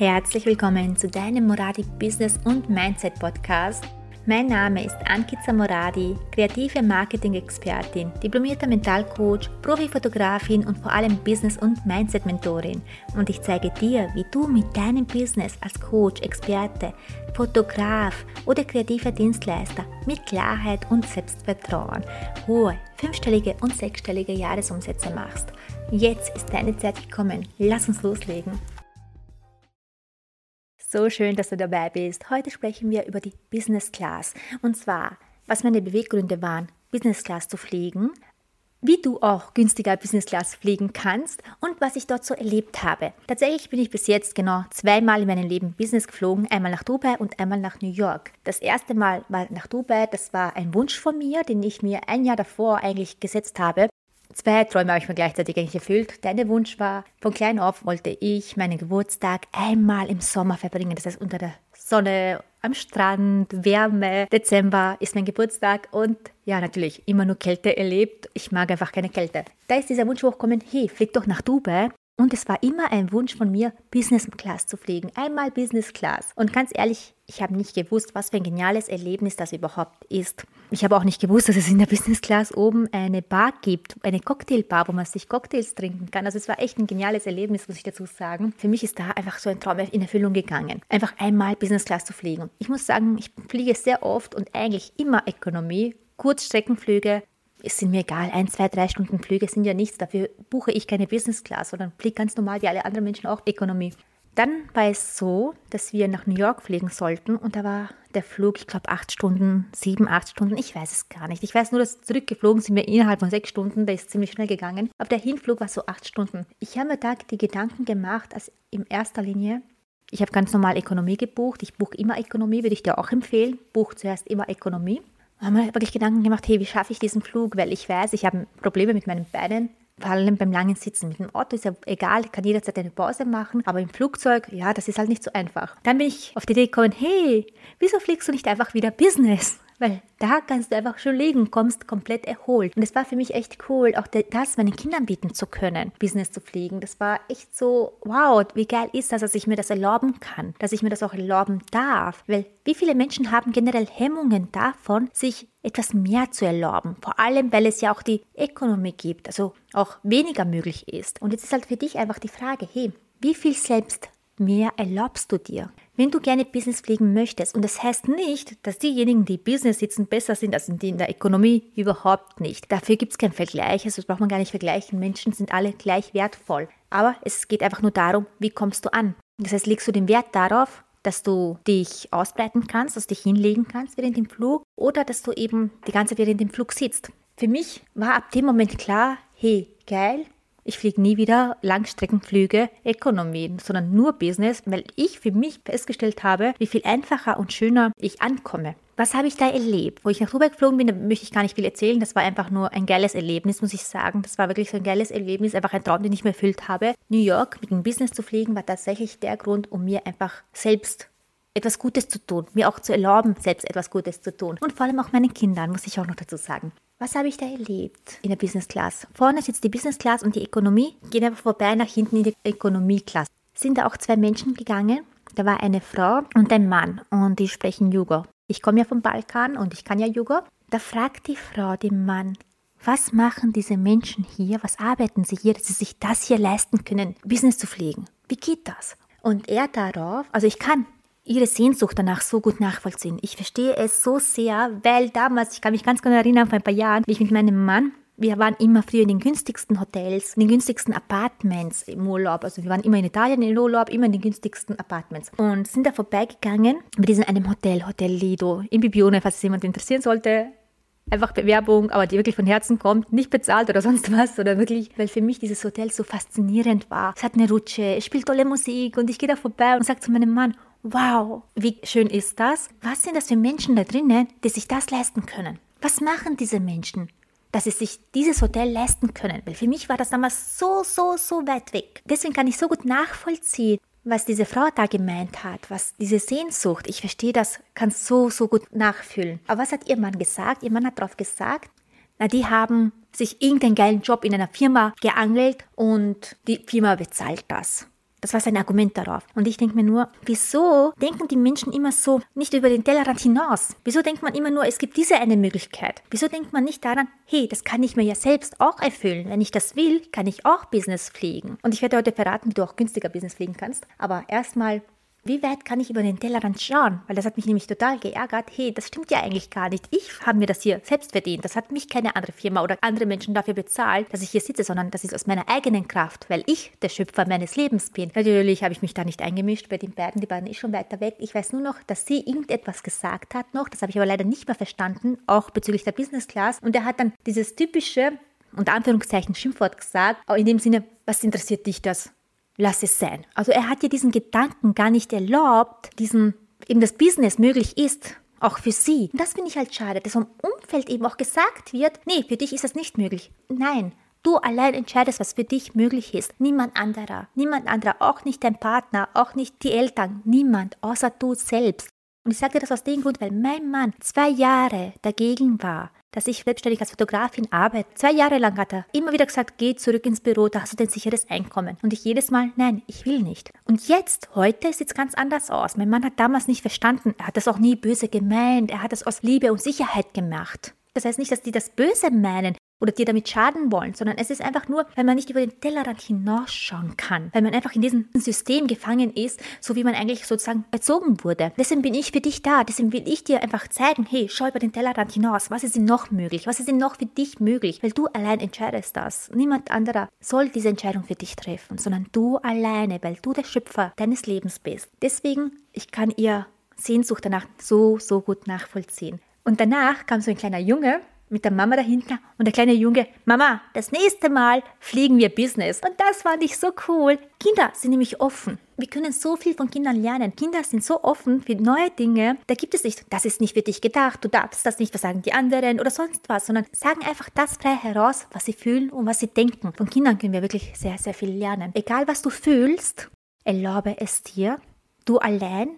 Herzlich willkommen zu deinem Moradi Business und Mindset Podcast. Mein Name ist Ankita Moradi, kreative Marketing-Expertin, diplomierter Mentalcoach, Profifotografin und vor allem Business- und Mindset-Mentorin. Und ich zeige dir, wie du mit deinem Business als Coach, Experte, Fotograf oder kreativer Dienstleister mit Klarheit und Selbstvertrauen hohe fünfstellige und sechsstellige Jahresumsätze machst. Jetzt ist deine Zeit gekommen. Lass uns loslegen. So schön, dass du dabei bist. Heute sprechen wir über die Business Class. Und zwar, was meine Beweggründe waren, Business Class zu fliegen, wie du auch günstiger Business Class fliegen kannst und was ich dort so erlebt habe. Tatsächlich bin ich bis jetzt genau zweimal in meinem Leben Business geflogen, einmal nach Dubai und einmal nach New York. Das erste Mal war nach Dubai, das war ein Wunsch von mir, den ich mir ein Jahr davor eigentlich gesetzt habe. Zwei Träume habe ich mir gleichzeitig eigentlich erfüllt. Dein Wunsch war, von klein auf wollte ich meinen Geburtstag einmal im Sommer verbringen. Das heißt unter der Sonne, am Strand, Wärme. Dezember ist mein Geburtstag und ja, natürlich immer nur Kälte erlebt. Ich mag einfach keine Kälte. Da ist dieser Wunsch hochgekommen, hey, flieg doch nach Dubai und es war immer ein Wunsch von mir, Business Class zu fliegen. Einmal Business Class. Und ganz ehrlich, ich habe nicht gewusst, was für ein geniales Erlebnis das überhaupt ist. Ich habe auch nicht gewusst, dass es in der Business Class oben eine Bar gibt, eine Cocktailbar, wo man sich Cocktails trinken kann. Also es war echt ein geniales Erlebnis, muss ich dazu sagen. Für mich ist da einfach so ein Traum in Erfüllung gegangen. Einfach einmal Business Class zu fliegen. Ich muss sagen, ich fliege sehr oft und eigentlich immer Ökonomie, Kurzstreckenflüge, es sind mir egal, ein, zwei, drei Stunden Flüge sind ja nichts. Dafür buche ich keine Business Class, sondern fliege ganz normal wie alle anderen Menschen auch Ökonomie. Dann war es so, dass wir nach New York fliegen sollten und da war der Flug, ich glaube, acht Stunden, sieben, acht Stunden, ich weiß es gar nicht. Ich weiß nur, dass zurückgeflogen sind wir innerhalb von sechs Stunden, der ist ziemlich schnell gegangen. Aber der Hinflug war so acht Stunden. Ich habe mir da die Gedanken gemacht, als in erster Linie, ich habe ganz normal Ökonomie gebucht. Ich buche immer Ökonomie, würde ich dir auch empfehlen. Buch zuerst immer Ökonomie haben wir wirklich Gedanken gemacht, hey, wie schaffe ich diesen Flug? Weil ich weiß, ich habe Probleme mit meinen Beinen, vor allem beim langen Sitzen. Mit dem Auto ist ja egal, kann jederzeit eine Pause machen, aber im Flugzeug, ja, das ist halt nicht so einfach. Dann bin ich auf die Idee gekommen, hey, wieso fliegst du nicht einfach wieder Business? Weil da kannst du einfach schon liegen, kommst komplett erholt. Und es war für mich echt cool, auch das meinen Kindern bieten zu können, Business zu fliegen. Das war echt so, wow, wie geil ist das, dass ich mir das erlauben kann, dass ich mir das auch erlauben darf. Weil wie viele Menschen haben generell Hemmungen davon, sich etwas mehr zu erlauben. Vor allem, weil es ja auch die Ökonomie gibt, also auch weniger möglich ist. Und jetzt ist halt für dich einfach die Frage, hey, wie viel selbst mehr erlaubst du dir? Wenn du gerne Business fliegen möchtest, und das heißt nicht, dass diejenigen, die Business sitzen, besser sind als die in der Ökonomie, überhaupt nicht. Dafür gibt es keinen Vergleich, also das braucht man gar nicht vergleichen. Menschen sind alle gleich wertvoll. Aber es geht einfach nur darum, wie kommst du an. Das heißt, legst du den Wert darauf, dass du dich ausbreiten kannst, dass du dich hinlegen kannst während dem Flug oder dass du eben die ganze Zeit während dem Flug sitzt. Für mich war ab dem Moment klar, hey, geil, ich fliege nie wieder Langstreckenflüge Ökonomie, sondern nur Business, weil ich für mich festgestellt habe, wie viel einfacher und schöner ich ankomme. Was habe ich da erlebt? Wo ich nach Dubai geflogen bin, da möchte ich gar nicht viel erzählen. Das war einfach nur ein geiles Erlebnis, muss ich sagen. Das war wirklich so ein geiles Erlebnis, einfach ein Traum, den ich mir erfüllt habe. New York mit dem Business zu fliegen, war tatsächlich der Grund, um mir einfach selbst etwas Gutes zu tun, mir auch zu erlauben, selbst etwas Gutes zu tun. Und vor allem auch meinen Kindern, muss ich auch noch dazu sagen. Was habe ich da erlebt in der Business Class? Vorne sitzt die Business Class und die Ökonomie, gehen einfach vorbei nach hinten in die Ökonomie Class. Sind da auch zwei Menschen gegangen? Da war eine Frau und ein Mann und die sprechen Jugo. Ich komme ja vom Balkan und ich kann ja Jugo. Da fragt die Frau den Mann, was machen diese Menschen hier? Was arbeiten sie hier, dass sie sich das hier leisten können, Business zu pflegen? Wie geht das? Und er darauf, also ich kann ihre Sehnsucht danach so gut nachvollziehen. Ich verstehe es so sehr, weil damals, ich kann mich ganz genau erinnern, vor ein paar Jahren, wie ich mit meinem Mann wir waren immer früher in den günstigsten Hotels, in den günstigsten Apartments im Urlaub. Also wir waren immer in Italien im Urlaub, immer in den günstigsten Apartments. Und sind da vorbeigegangen bei diesem einem Hotel, Hotel Lido, in Bibione, falls es jemand interessieren sollte. Einfach Bewerbung, aber die wirklich von Herzen kommt, nicht bezahlt oder sonst was, oder wirklich, weil für mich dieses Hotel so faszinierend war. Es hat eine Rutsche, es spielt tolle Musik und ich gehe da vorbei und sage zu meinem Mann, wow, wie schön ist das? Was sind das für Menschen da drinnen, die sich das leisten können? Was machen diese Menschen, dass sie sich dieses Hotel leisten können? Weil für mich war das damals so, so, so weit weg. Deswegen kann ich so gut nachvollziehen, was diese Frau da gemeint hat, was diese Sehnsucht, ich verstehe das, kann so, so gut nachfühlen. Aber was hat ihr Mann gesagt? Ihr Mann hat darauf gesagt, na, die haben sich irgendeinen geilen Job in einer Firma geangelt und die Firma bezahlt das. Das war sein Argument darauf. Und ich denke mir nur, wieso denken die Menschen immer so nicht über den Tellerrand hinaus? Wieso denkt man immer nur, es gibt diese eine Möglichkeit? Wieso denkt man nicht daran, hey, das kann ich mir ja selbst auch erfüllen. Wenn ich das will, kann ich auch Business fliegen. Und ich werde heute verraten, wie du auch günstiger Business fliegen kannst. Aber erstmal wie weit kann ich über den Tellerrand schauen? Weil das hat mich nämlich total geärgert. Hey, das stimmt ja eigentlich gar nicht. Ich habe mir das hier selbst verdient. Das hat mich keine andere Firma oder andere Menschen dafür bezahlt, dass ich hier sitze, sondern das ist aus meiner eigenen Kraft, weil ich der Schöpfer meines Lebens bin. Natürlich habe ich mich da nicht eingemischt bei den beiden. Die beiden ist schon weiter weg. Ich weiß nur noch, dass sie irgendetwas gesagt hat noch. Das habe ich aber leider nicht mehr verstanden, auch bezüglich der Business Class. Und er hat dann dieses typische, unter Anführungszeichen, Schimpfwort gesagt, in dem Sinne, was interessiert dich das? Lass es sein. Also er hat dir diesen Gedanken gar nicht erlaubt, diesen, eben das Business möglich ist, auch für sie. Und das finde ich halt schade, dass vom Umfeld eben auch gesagt wird, nee, für dich ist das nicht möglich. Nein, Du allein entscheidest, was für dich möglich ist. Niemand anderer. Niemand anderer. Auch nicht dein Partner, auch nicht die Eltern. Niemand, außer du selbst. Und ich sage dir das aus dem Grund, weil mein Mann zwei Jahre dagegen war, dass ich selbstständig als Fotografin arbeite. Zwei Jahre lang hat er immer wieder gesagt, geh zurück ins Büro, da hast du dein sicheres Einkommen. Und ich jedes Mal, nein, ich will nicht. Und jetzt, heute sieht es ganz anders aus. Mein Mann hat damals nicht verstanden. Er hat das auch nie böse gemeint. Er hat das aus Liebe und Sicherheit gemacht. Das heißt nicht, dass die das Böse meinen oder dir damit schaden wollen, sondern es ist einfach nur, weil man nicht über den Tellerrand hinausschauen kann, weil man einfach in diesem System gefangen ist, so wie man eigentlich sozusagen erzogen wurde. Deswegen bin ich für dich da, deswegen will ich dir einfach zeigen, hey, schau über den Tellerrand hinaus, was ist denn noch möglich, was ist denn noch für dich möglich, weil du allein entscheidest das. Niemand anderer soll diese Entscheidung für dich treffen, sondern du alleine, weil du der Schöpfer deines Lebens bist. Deswegen, ich kann ihr Sehnsucht danach so, so gut nachvollziehen. Und danach kam so ein kleiner Junge mit der Mama dahinter und der kleine Junge, Mama, das nächste Mal fliegen wir Business. Und das fand ich so cool. Kinder sind nämlich offen. Wir können so viel von Kindern lernen. Kinder sind so offen für neue Dinge. Da gibt es nicht, das ist nicht für dich gedacht, du darfst das nicht, was sagen die anderen oder sonst was, sondern sagen einfach das frei heraus, was sie fühlen und was sie denken. Von Kindern können wir wirklich sehr, sehr viel lernen. Egal was du fühlst, erlaube es dir. Du allein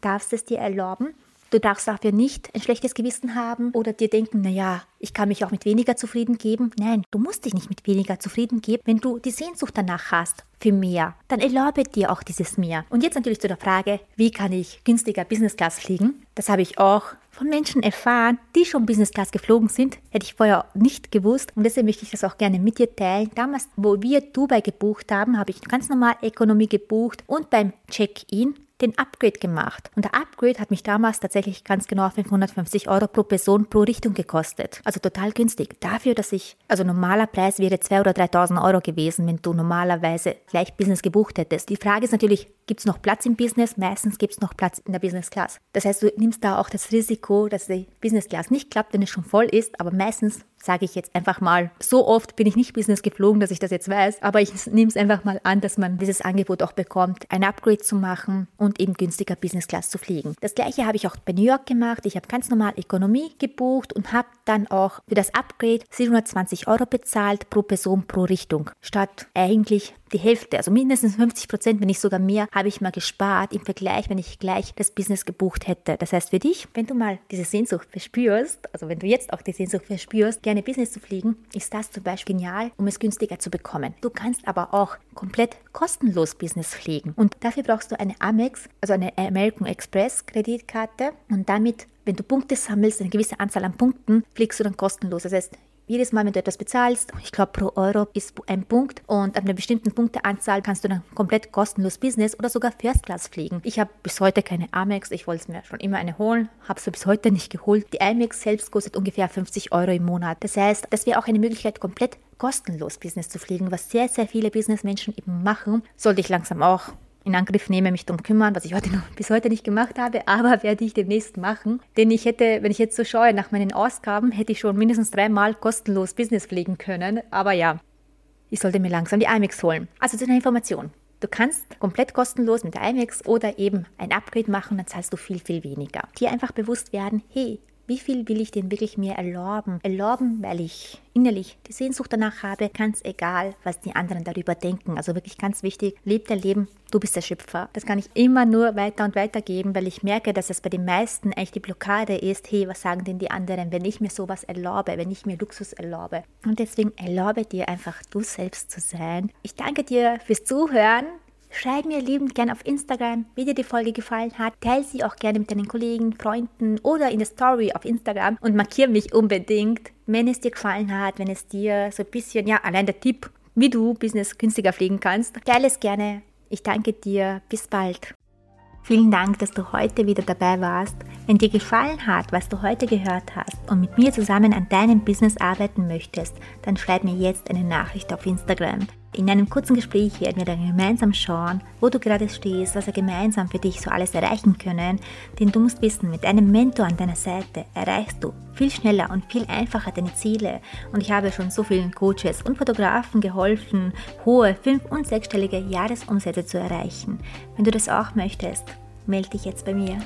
darfst es dir erlauben Du darfst dafür nicht ein schlechtes Gewissen haben oder dir denken, naja, ich kann mich auch mit weniger zufrieden geben. Nein, du musst dich nicht mit weniger zufrieden geben, wenn du die Sehnsucht danach hast für mehr. Dann erlaube dir auch dieses mehr. Und jetzt natürlich zu der Frage, wie kann ich günstiger Business Class fliegen? Das habe ich auch von Menschen erfahren, die schon Business Class geflogen sind. Hätte ich vorher nicht gewusst. Und deswegen möchte ich das auch gerne mit dir teilen. Damals, wo wir Dubai gebucht haben, habe ich ganz normal Ökonomie gebucht und beim Check-in den Upgrade gemacht. Und der Upgrade hat mich damals tatsächlich ganz genau 550 Euro pro Person pro Richtung gekostet. Also total günstig. Dafür, dass ich, also normaler Preis wäre 2.000 oder 3.000 Euro gewesen, wenn du normalerweise gleich Business gebucht hättest. Die Frage ist natürlich, gibt es noch Platz im Business? Meistens gibt es noch Platz in der Business Class. Das heißt, du nimmst da auch das Risiko, dass die Business Class nicht klappt, wenn es schon voll ist, aber meistens sage ich jetzt einfach mal, so oft bin ich nicht Business geflogen, dass ich das jetzt weiß, aber ich nehme es einfach mal an, dass man dieses Angebot auch bekommt, ein Upgrade zu machen und eben günstiger Business Class zu fliegen. Das gleiche habe ich auch bei New York gemacht. Ich habe ganz normal Ökonomie gebucht und habe dann auch für das Upgrade 720 Euro bezahlt pro Person pro Richtung, statt eigentlich die Hälfte, also mindestens 50 Prozent, wenn nicht sogar mehr, habe ich mal gespart im Vergleich, wenn ich gleich das Business gebucht hätte. Das heißt für dich, wenn du mal diese Sehnsucht verspürst, also wenn du jetzt auch die Sehnsucht verspürst, gerne Business zu fliegen, ist das zum Beispiel genial, um es günstiger zu bekommen. Du kannst aber auch komplett kostenlos Business fliegen und dafür brauchst du eine Amex, also eine American Express Kreditkarte und damit wenn du Punkte sammelst, eine gewisse Anzahl an Punkten, fliegst du dann kostenlos. Das heißt, jedes Mal, wenn du etwas bezahlst, ich glaube pro Euro ist ein Punkt und ab einer bestimmten Punkteanzahl kannst du dann komplett kostenlos Business oder sogar First Class fliegen. Ich habe bis heute keine Amex, ich wollte mir schon immer eine holen, habe sie bis heute nicht geholt. Die Amex selbst kostet ungefähr 50 Euro im Monat. Das heißt, das wäre auch eine Möglichkeit, komplett kostenlos Business zu fliegen, was sehr, sehr viele Businessmenschen eben machen. Sollte ich langsam auch in Angriff nehme, mich darum kümmern, was ich heute noch, bis heute nicht gemacht habe, aber werde ich demnächst machen. Denn ich hätte, wenn ich jetzt so schaue nach meinen Ausgaben, hätte ich schon mindestens dreimal kostenlos Business pflegen können. Aber ja, ich sollte mir langsam die IMAX holen. Also zu einer Information. Du kannst komplett kostenlos mit der IMAX oder eben ein Upgrade machen, dann zahlst du viel, viel weniger. Dir einfach bewusst werden, hey, wie viel will ich denn wirklich mir erlauben? Erlauben, weil ich innerlich die Sehnsucht danach habe, ganz egal, was die anderen darüber denken. Also wirklich ganz wichtig, leb dein Leben, du bist der Schöpfer. Das kann ich immer nur weiter und weiter geben, weil ich merke, dass es bei den meisten eigentlich die Blockade ist, hey, was sagen denn die anderen, wenn ich mir sowas erlaube, wenn ich mir Luxus erlaube. Und deswegen erlaube dir einfach, du selbst zu sein. Ich danke dir fürs Zuhören. Schreib mir liebend gerne auf Instagram, wie dir die Folge gefallen hat. Teile sie auch gerne mit deinen Kollegen, Freunden oder in der Story auf Instagram und markiere mich unbedingt, wenn es dir gefallen hat, wenn es dir so ein bisschen, ja, allein der Tipp, wie du Business günstiger pflegen kannst. Teile es gerne. Ich danke dir. Bis bald. Vielen Dank, dass du heute wieder dabei warst. Wenn dir gefallen hat, was du heute gehört hast und mit mir zusammen an deinem Business arbeiten möchtest, dann schreib mir jetzt eine Nachricht auf Instagram. In einem kurzen Gespräch werden wir dann gemeinsam schauen, wo du gerade stehst, was wir gemeinsam für dich so alles erreichen können. Denn du musst wissen, mit einem Mentor an deiner Seite erreichst du viel schneller und viel einfacher deine Ziele. Und ich habe schon so vielen Coaches und Fotografen geholfen, hohe fünf- und sechsstellige Jahresumsätze zu erreichen. Wenn du das auch möchtest, melde dich jetzt bei mir.